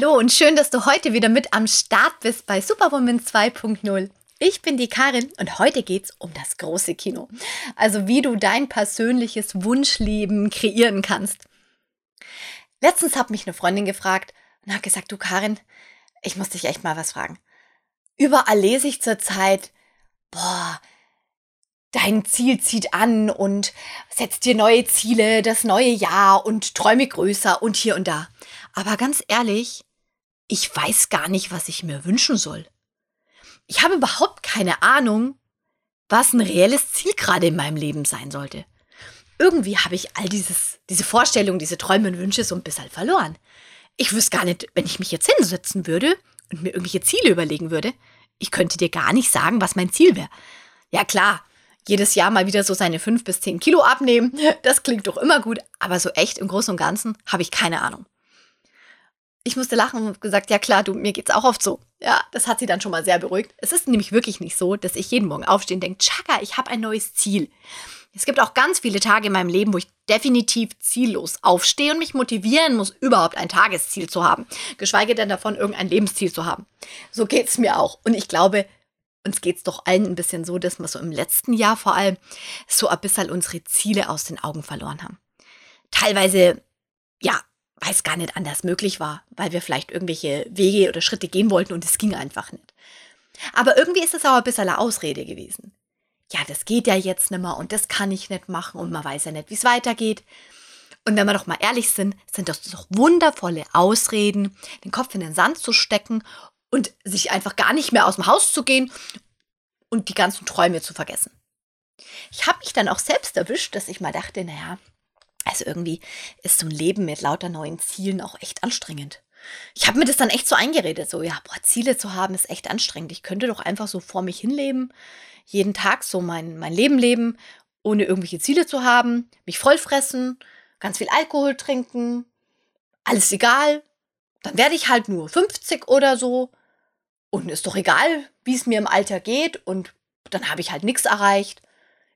Hallo und schön, dass du heute wieder mit am Start bist bei Superwoman 2.0. Ich bin die Karin und heute geht's um das große Kino. Also wie du dein persönliches Wunschleben kreieren kannst. Letztens hat mich eine Freundin gefragt und hat gesagt, du Karin, ich muss dich echt mal was fragen. Überall lese ich zurzeit, boah, dein Ziel zieht an und setzt dir neue Ziele, das neue Jahr und träume größer und hier und da. Aber ganz ehrlich, ich weiß gar nicht, was ich mir wünschen soll. Ich habe überhaupt keine Ahnung, was ein reelles Ziel gerade in meinem Leben sein sollte. Irgendwie habe ich all dieses, diese Vorstellung, diese Träume und Wünsche so ein bisschen verloren. Ich wüsste gar nicht, wenn ich mich jetzt hinsetzen würde und mir irgendwelche Ziele überlegen würde, ich könnte dir gar nicht sagen, was mein Ziel wäre. Ja klar, jedes Jahr mal wieder so seine fünf bis zehn Kilo abnehmen, das klingt doch immer gut, aber so echt im Großen und Ganzen habe ich keine Ahnung. Ich musste lachen und gesagt, ja klar, du, mir geht's auch oft so. Ja, das hat sie dann schon mal sehr beruhigt. Es ist nämlich wirklich nicht so, dass ich jeden Morgen aufstehe und denke, Chaka, ich habe ein neues Ziel. Es gibt auch ganz viele Tage in meinem Leben, wo ich definitiv ziellos aufstehe und mich motivieren muss, überhaupt ein Tagesziel zu haben. Geschweige denn davon, irgendein Lebensziel zu haben. So geht's mir auch. Und ich glaube, uns geht's doch allen ein bisschen so, dass wir so im letzten Jahr vor allem so ein bisschen unsere Ziele aus den Augen verloren haben. Teilweise, ja, weil es gar nicht anders möglich war, weil wir vielleicht irgendwelche Wege oder Schritte gehen wollten und es ging einfach nicht. Aber irgendwie ist es auch ein bisschen eine Ausrede gewesen ja, das geht ja jetzt nicht mehr und das kann ich nicht machen und man weiß ja nicht, wie es weitergeht. Und wenn wir doch mal ehrlich sind, sind das doch wundervolle Ausreden, den Kopf in den Sand zu stecken und sich einfach gar nicht mehr aus dem Haus zu gehen und die ganzen Träume zu vergessen. Ich habe mich dann auch selbst erwischt, dass ich mal dachte, naja, also irgendwie ist so ein Leben mit lauter neuen Zielen auch echt anstrengend. Ich habe mir das dann echt so eingeredet, so, ja, boah, Ziele zu haben ist echt anstrengend. Ich könnte doch einfach so vor mich hinleben jeden Tag so mein, mein Leben leben, ohne irgendwelche Ziele zu haben, mich vollfressen, ganz viel Alkohol trinken, alles egal. Dann werde ich halt nur 50 oder so. Und ist doch egal, wie es mir im Alter geht. Und dann habe ich halt nichts erreicht.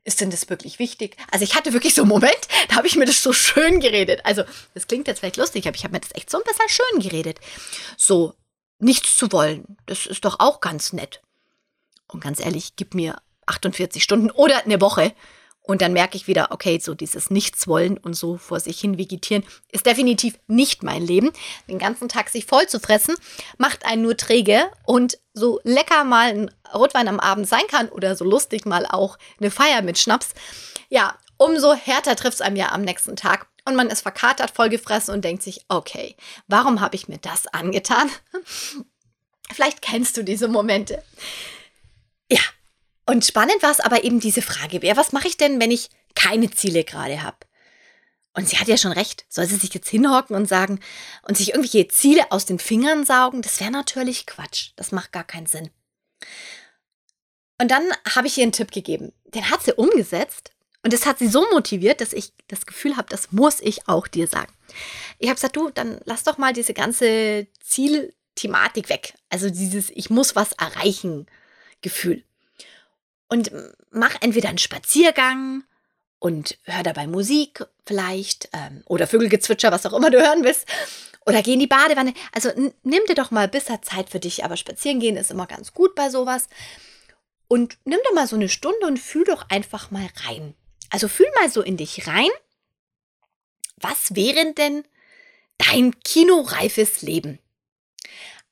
Ist denn das wirklich wichtig? Also ich hatte wirklich so einen Moment, da habe ich mir das so schön geredet. Also das klingt jetzt vielleicht lustig, aber ich habe mir das echt so ein bisschen schön geredet. So, nichts zu wollen, das ist doch auch ganz nett. Und ganz ehrlich, gib mir 48 Stunden oder eine Woche. Und dann merke ich wieder, okay, so dieses Nichtswollen und so vor sich hin vegetieren ist definitiv nicht mein Leben. Den ganzen Tag sich voll zu fressen, macht einen nur träge und so lecker mal ein Rotwein am Abend sein kann oder so lustig mal auch eine Feier mit Schnaps. Ja, umso härter trifft es einem ja am nächsten Tag. Und man ist verkatert, vollgefressen und denkt sich, okay, warum habe ich mir das angetan? Vielleicht kennst du diese Momente. Ja, und spannend war es aber eben diese Frage, wer, was mache ich denn, wenn ich keine Ziele gerade habe? Und sie hat ja schon recht. Soll sie sich jetzt hinhocken und sagen und sich irgendwelche Ziele aus den Fingern saugen? Das wäre natürlich Quatsch. Das macht gar keinen Sinn. Und dann habe ich ihr einen Tipp gegeben. Den hat sie umgesetzt und das hat sie so motiviert, dass ich das Gefühl habe, das muss ich auch dir sagen. Ich habe gesagt, du, dann lass doch mal diese ganze Zielthematik weg. Also dieses Ich muss was erreichen Gefühl und mach entweder einen Spaziergang und hör dabei Musik vielleicht ähm, oder Vögelgezwitscher, was auch immer du hören willst. Oder geh in die Badewanne. Also nimm dir doch mal bisher Zeit für dich, aber spazieren gehen ist immer ganz gut bei sowas. Und nimm doch mal so eine Stunde und fühl doch einfach mal rein. Also fühl mal so in dich rein. Was wäre denn dein kinoreifes Leben?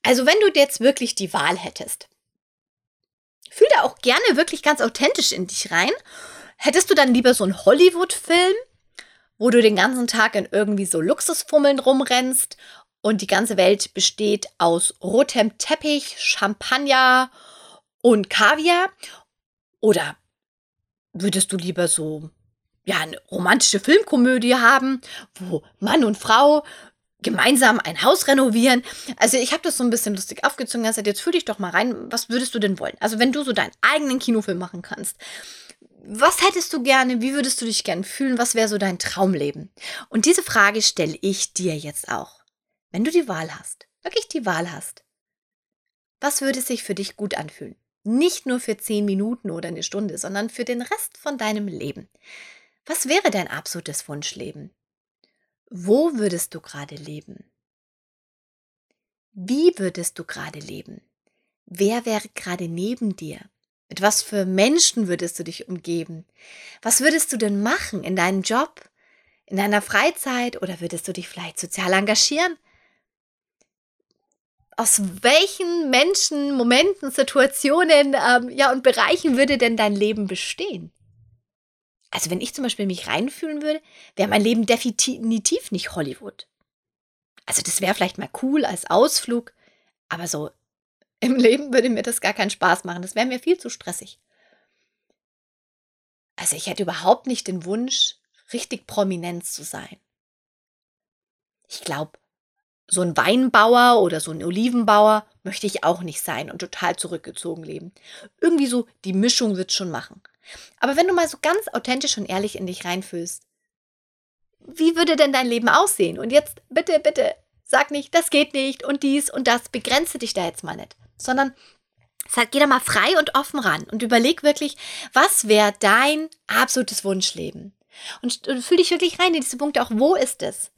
Also wenn du jetzt wirklich die Wahl hättest, Fühl da auch gerne wirklich ganz authentisch in dich rein. Hättest du dann lieber so einen Hollywood-Film, wo du den ganzen Tag in irgendwie so Luxusfummeln rumrennst und die ganze Welt besteht aus rotem Teppich, Champagner und Kaviar? Oder würdest du lieber so ja, eine romantische Filmkomödie haben, wo Mann und Frau gemeinsam ein Haus renovieren. Also ich habe das so ein bisschen lustig aufgezogen. Also jetzt fühl dich doch mal rein. Was würdest du denn wollen? Also wenn du so deinen eigenen Kinofilm machen kannst, was hättest du gerne? Wie würdest du dich gerne fühlen? Was wäre so dein Traumleben? Und diese Frage stelle ich dir jetzt auch. Wenn du die Wahl hast, wirklich die Wahl hast, was würde sich für dich gut anfühlen? Nicht nur für zehn Minuten oder eine Stunde, sondern für den Rest von deinem Leben. Was wäre dein absolutes Wunschleben? Wo würdest du gerade leben? Wie würdest du gerade leben? Wer wäre gerade neben dir? Mit was für Menschen würdest du dich umgeben? Was würdest du denn machen in deinem Job, in deiner Freizeit oder würdest du dich vielleicht sozial engagieren? Aus welchen Menschen, Momenten, Situationen ähm, ja, und Bereichen würde denn dein Leben bestehen? Also wenn ich zum Beispiel mich reinfühlen würde, wäre mein Leben definitiv nicht Hollywood. Also das wäre vielleicht mal cool als Ausflug, aber so im Leben würde mir das gar keinen Spaß machen. Das wäre mir viel zu stressig. Also ich hätte überhaupt nicht den Wunsch, richtig prominent zu sein. Ich glaube, so ein Weinbauer oder so ein Olivenbauer möchte ich auch nicht sein und total zurückgezogen leben. Irgendwie so, die Mischung wird schon machen. Aber wenn du mal so ganz authentisch und ehrlich in dich reinfühlst, wie würde denn dein Leben aussehen? Und jetzt bitte, bitte, sag nicht, das geht nicht und dies und das, begrenze dich da jetzt mal nicht sondern sag, geh da mal frei und offen ran und überleg wirklich, was wäre dein absolutes Wunschleben? Und, und fühl dich wirklich rein in diese Punkte auch, wo ist es?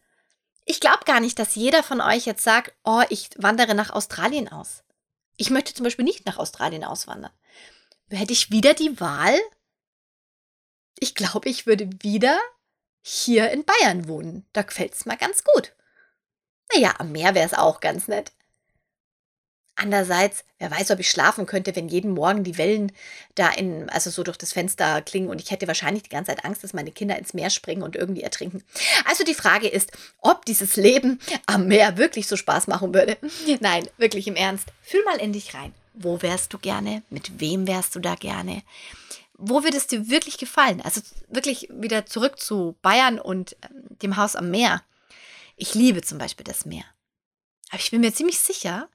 Ich glaube gar nicht, dass jeder von euch jetzt sagt, oh, ich wandere nach Australien aus. Ich möchte zum Beispiel nicht nach Australien auswandern. Hätte ich wieder die Wahl? Ich glaube, ich würde wieder hier in Bayern wohnen. Da gefällt es mir ganz gut. Naja, am Meer wäre es auch ganz nett. Andererseits, wer weiß, ob ich schlafen könnte, wenn jeden Morgen die Wellen da in, also so durch das Fenster klingen und ich hätte wahrscheinlich die ganze Zeit Angst, dass meine Kinder ins Meer springen und irgendwie ertrinken. Also die Frage ist, ob dieses Leben am Meer wirklich so Spaß machen würde. Nein, wirklich im Ernst. Fühl mal in dich rein. Wo wärst du gerne? Mit wem wärst du da gerne? Wo würde es dir wirklich gefallen? Also wirklich wieder zurück zu Bayern und ähm, dem Haus am Meer. Ich liebe zum Beispiel das Meer. Aber ich bin mir ziemlich sicher,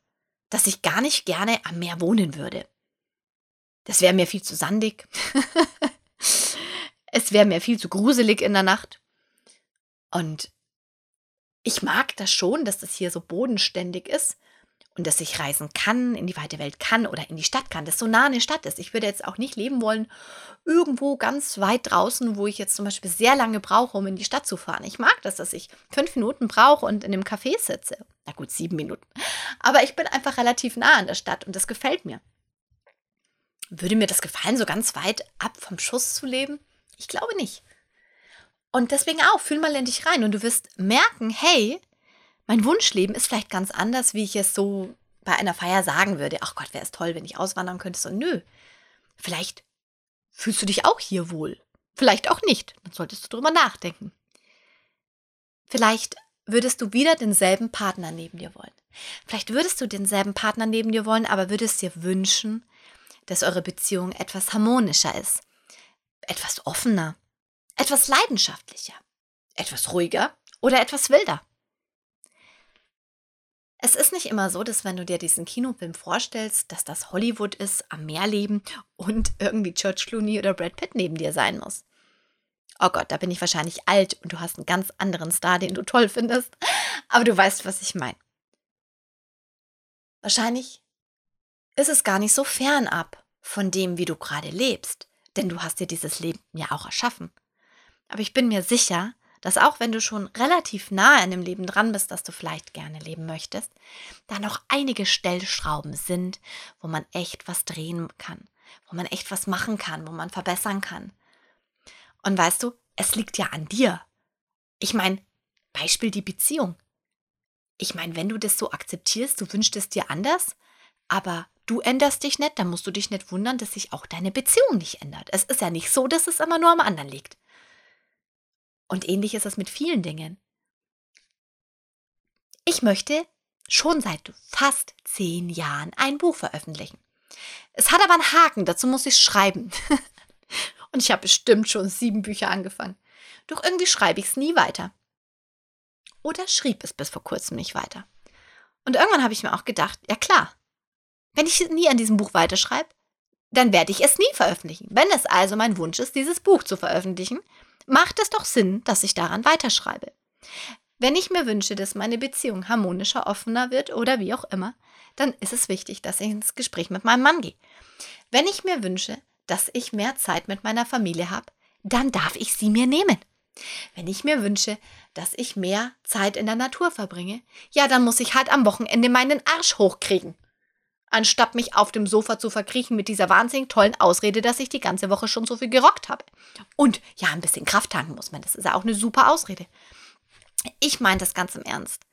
dass ich gar nicht gerne am Meer wohnen würde. Das wäre mir viel zu sandig. es wäre mir viel zu gruselig in der Nacht. Und ich mag das schon, dass das hier so bodenständig ist und dass ich reisen kann, in die weite Welt kann oder in die Stadt kann, das so nah eine Stadt ist. Ich würde jetzt auch nicht leben wollen, irgendwo ganz weit draußen, wo ich jetzt zum Beispiel sehr lange brauche, um in die Stadt zu fahren. Ich mag das, dass ich fünf Minuten brauche und in einem Café sitze. Na gut, sieben Minuten. Aber ich bin einfach relativ nah an der Stadt und das gefällt mir. Würde mir das gefallen, so ganz weit ab vom Schuss zu leben? Ich glaube nicht. Und deswegen auch, fühl mal in dich rein und du wirst merken, hey, mein Wunschleben ist vielleicht ganz anders, wie ich es so bei einer Feier sagen würde. Ach Gott, wäre es toll, wenn ich auswandern könnte. So, nö. Vielleicht fühlst du dich auch hier wohl. Vielleicht auch nicht. Dann solltest du drüber nachdenken. Vielleicht würdest du wieder denselben Partner neben dir wollen. Vielleicht würdest du denselben Partner neben dir wollen, aber würdest dir wünschen, dass eure Beziehung etwas harmonischer ist, etwas offener, etwas leidenschaftlicher, etwas ruhiger oder etwas wilder. Es ist nicht immer so, dass wenn du dir diesen Kinofilm vorstellst, dass das Hollywood ist, am Meer leben und irgendwie George Clooney oder Brad Pitt neben dir sein muss. Oh Gott, da bin ich wahrscheinlich alt und du hast einen ganz anderen Star, den du toll findest. Aber du weißt, was ich meine. Wahrscheinlich ist es gar nicht so fernab von dem, wie du gerade lebst. Denn du hast dir dieses Leben ja auch erschaffen. Aber ich bin mir sicher, dass auch wenn du schon relativ nah in dem Leben dran bist, das du vielleicht gerne leben möchtest, da noch einige Stellschrauben sind, wo man echt was drehen kann, wo man echt was machen kann, wo man verbessern kann. Und weißt du, es liegt ja an dir. Ich meine, Beispiel die Beziehung. Ich meine, wenn du das so akzeptierst, du wünschst es dir anders, aber du änderst dich nicht, dann musst du dich nicht wundern, dass sich auch deine Beziehung nicht ändert. Es ist ja nicht so, dass es immer nur am anderen liegt. Und ähnlich ist es mit vielen Dingen. Ich möchte schon seit fast zehn Jahren ein Buch veröffentlichen. Es hat aber einen Haken, dazu muss ich schreiben. Und ich habe bestimmt schon sieben Bücher angefangen. Doch irgendwie schreibe ich es nie weiter. Oder schrieb es bis vor kurzem nicht weiter. Und irgendwann habe ich mir auch gedacht, ja klar, wenn ich nie an diesem Buch weiterschreibe, dann werde ich es nie veröffentlichen. Wenn es also mein Wunsch ist, dieses Buch zu veröffentlichen, macht es doch Sinn, dass ich daran weiterschreibe. Wenn ich mir wünsche, dass meine Beziehung harmonischer, offener wird oder wie auch immer, dann ist es wichtig, dass ich ins Gespräch mit meinem Mann gehe. Wenn ich mir wünsche, dass ich mehr Zeit mit meiner Familie habe, dann darf ich sie mir nehmen. Wenn ich mir wünsche, dass ich mehr Zeit in der Natur verbringe, ja, dann muss ich halt am Wochenende meinen Arsch hochkriegen. Anstatt mich auf dem Sofa zu verkriechen mit dieser wahnsinnig tollen Ausrede, dass ich die ganze Woche schon so viel gerockt habe. Und ja, ein bisschen Kraft tanken muss man. Das ist ja auch eine super Ausrede. Ich meine das ganz im Ernst.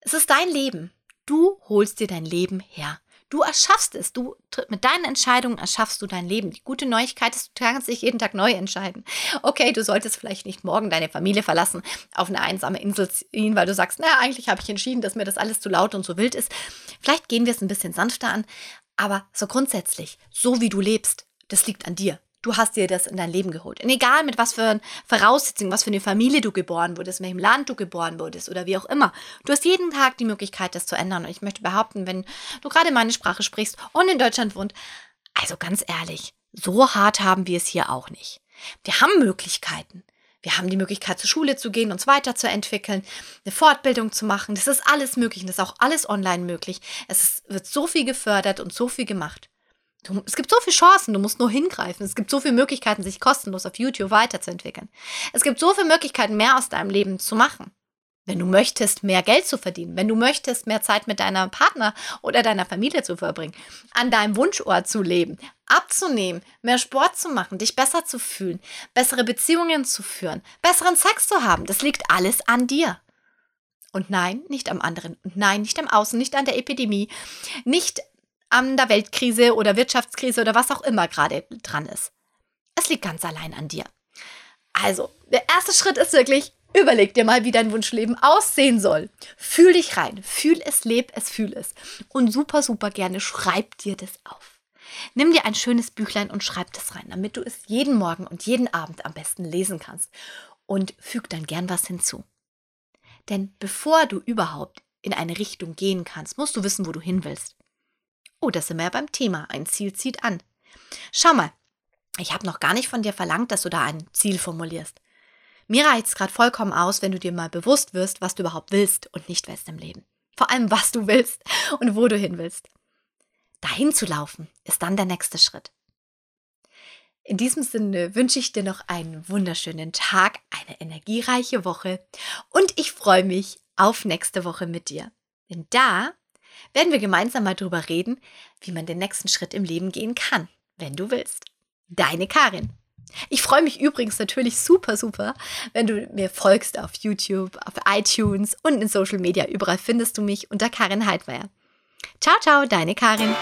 Es ist dein Leben. Du holst dir dein Leben her. Du erschaffst es. Du mit deinen Entscheidungen erschaffst du dein Leben. Die gute Neuigkeit ist, du kannst dich jeden Tag neu entscheiden. Okay, du solltest vielleicht nicht morgen deine Familie verlassen, auf eine einsame Insel ziehen, weil du sagst, naja, eigentlich habe ich entschieden, dass mir das alles zu laut und zu wild ist. Vielleicht gehen wir es ein bisschen sanfter an, aber so grundsätzlich, so wie du lebst, das liegt an dir. Du hast dir das in dein Leben geholt. Und egal mit was für Voraussetzungen, was für eine Familie du geboren wurdest, in welchem Land du geboren wurdest oder wie auch immer. Du hast jeden Tag die Möglichkeit, das zu ändern. Und ich möchte behaupten, wenn du gerade meine Sprache sprichst und in Deutschland wohnst, also ganz ehrlich, so hart haben wir es hier auch nicht. Wir haben Möglichkeiten. Wir haben die Möglichkeit, zur Schule zu gehen, uns weiterzuentwickeln, eine Fortbildung zu machen. Das ist alles möglich und das ist auch alles online möglich. Es ist, wird so viel gefördert und so viel gemacht. Du, es gibt so viele Chancen, du musst nur hingreifen. Es gibt so viele Möglichkeiten, sich kostenlos auf YouTube weiterzuentwickeln. Es gibt so viele Möglichkeiten, mehr aus deinem Leben zu machen. Wenn du möchtest, mehr Geld zu verdienen, wenn du möchtest, mehr Zeit mit deinem Partner oder deiner Familie zu verbringen, an deinem Wunschort zu leben, abzunehmen, mehr Sport zu machen, dich besser zu fühlen, bessere Beziehungen zu führen, besseren Sex zu haben, das liegt alles an dir. Und nein, nicht am anderen. Und nein, nicht am Außen, nicht an der Epidemie, nicht an der Weltkrise oder Wirtschaftskrise oder was auch immer gerade dran ist. Es liegt ganz allein an dir. Also, der erste Schritt ist wirklich, überleg dir mal, wie dein Wunschleben aussehen soll. Fühl dich rein, fühl es, leb es, fühl es. Und super, super gerne schreib dir das auf. Nimm dir ein schönes Büchlein und schreib das rein, damit du es jeden Morgen und jeden Abend am besten lesen kannst. Und füg dann gern was hinzu. Denn bevor du überhaupt in eine Richtung gehen kannst, musst du wissen, wo du hin willst. Oh, das sind wir ja beim Thema. Ein Ziel zieht an. Schau mal, ich habe noch gar nicht von dir verlangt, dass du da ein Ziel formulierst. Mir reicht es gerade vollkommen aus, wenn du dir mal bewusst wirst, was du überhaupt willst und nicht willst im Leben. Vor allem, was du willst und wo du hin willst. Dahin zu laufen ist dann der nächste Schritt. In diesem Sinne wünsche ich dir noch einen wunderschönen Tag, eine energiereiche Woche und ich freue mich auf nächste Woche mit dir. Denn da werden wir gemeinsam mal drüber reden, wie man den nächsten Schritt im Leben gehen kann, wenn du willst. Deine Karin. Ich freue mich übrigens natürlich super, super, wenn du mir folgst auf YouTube, auf iTunes und in Social Media. Überall findest du mich unter Karin Heidmeier. Ciao, ciao, deine Karin.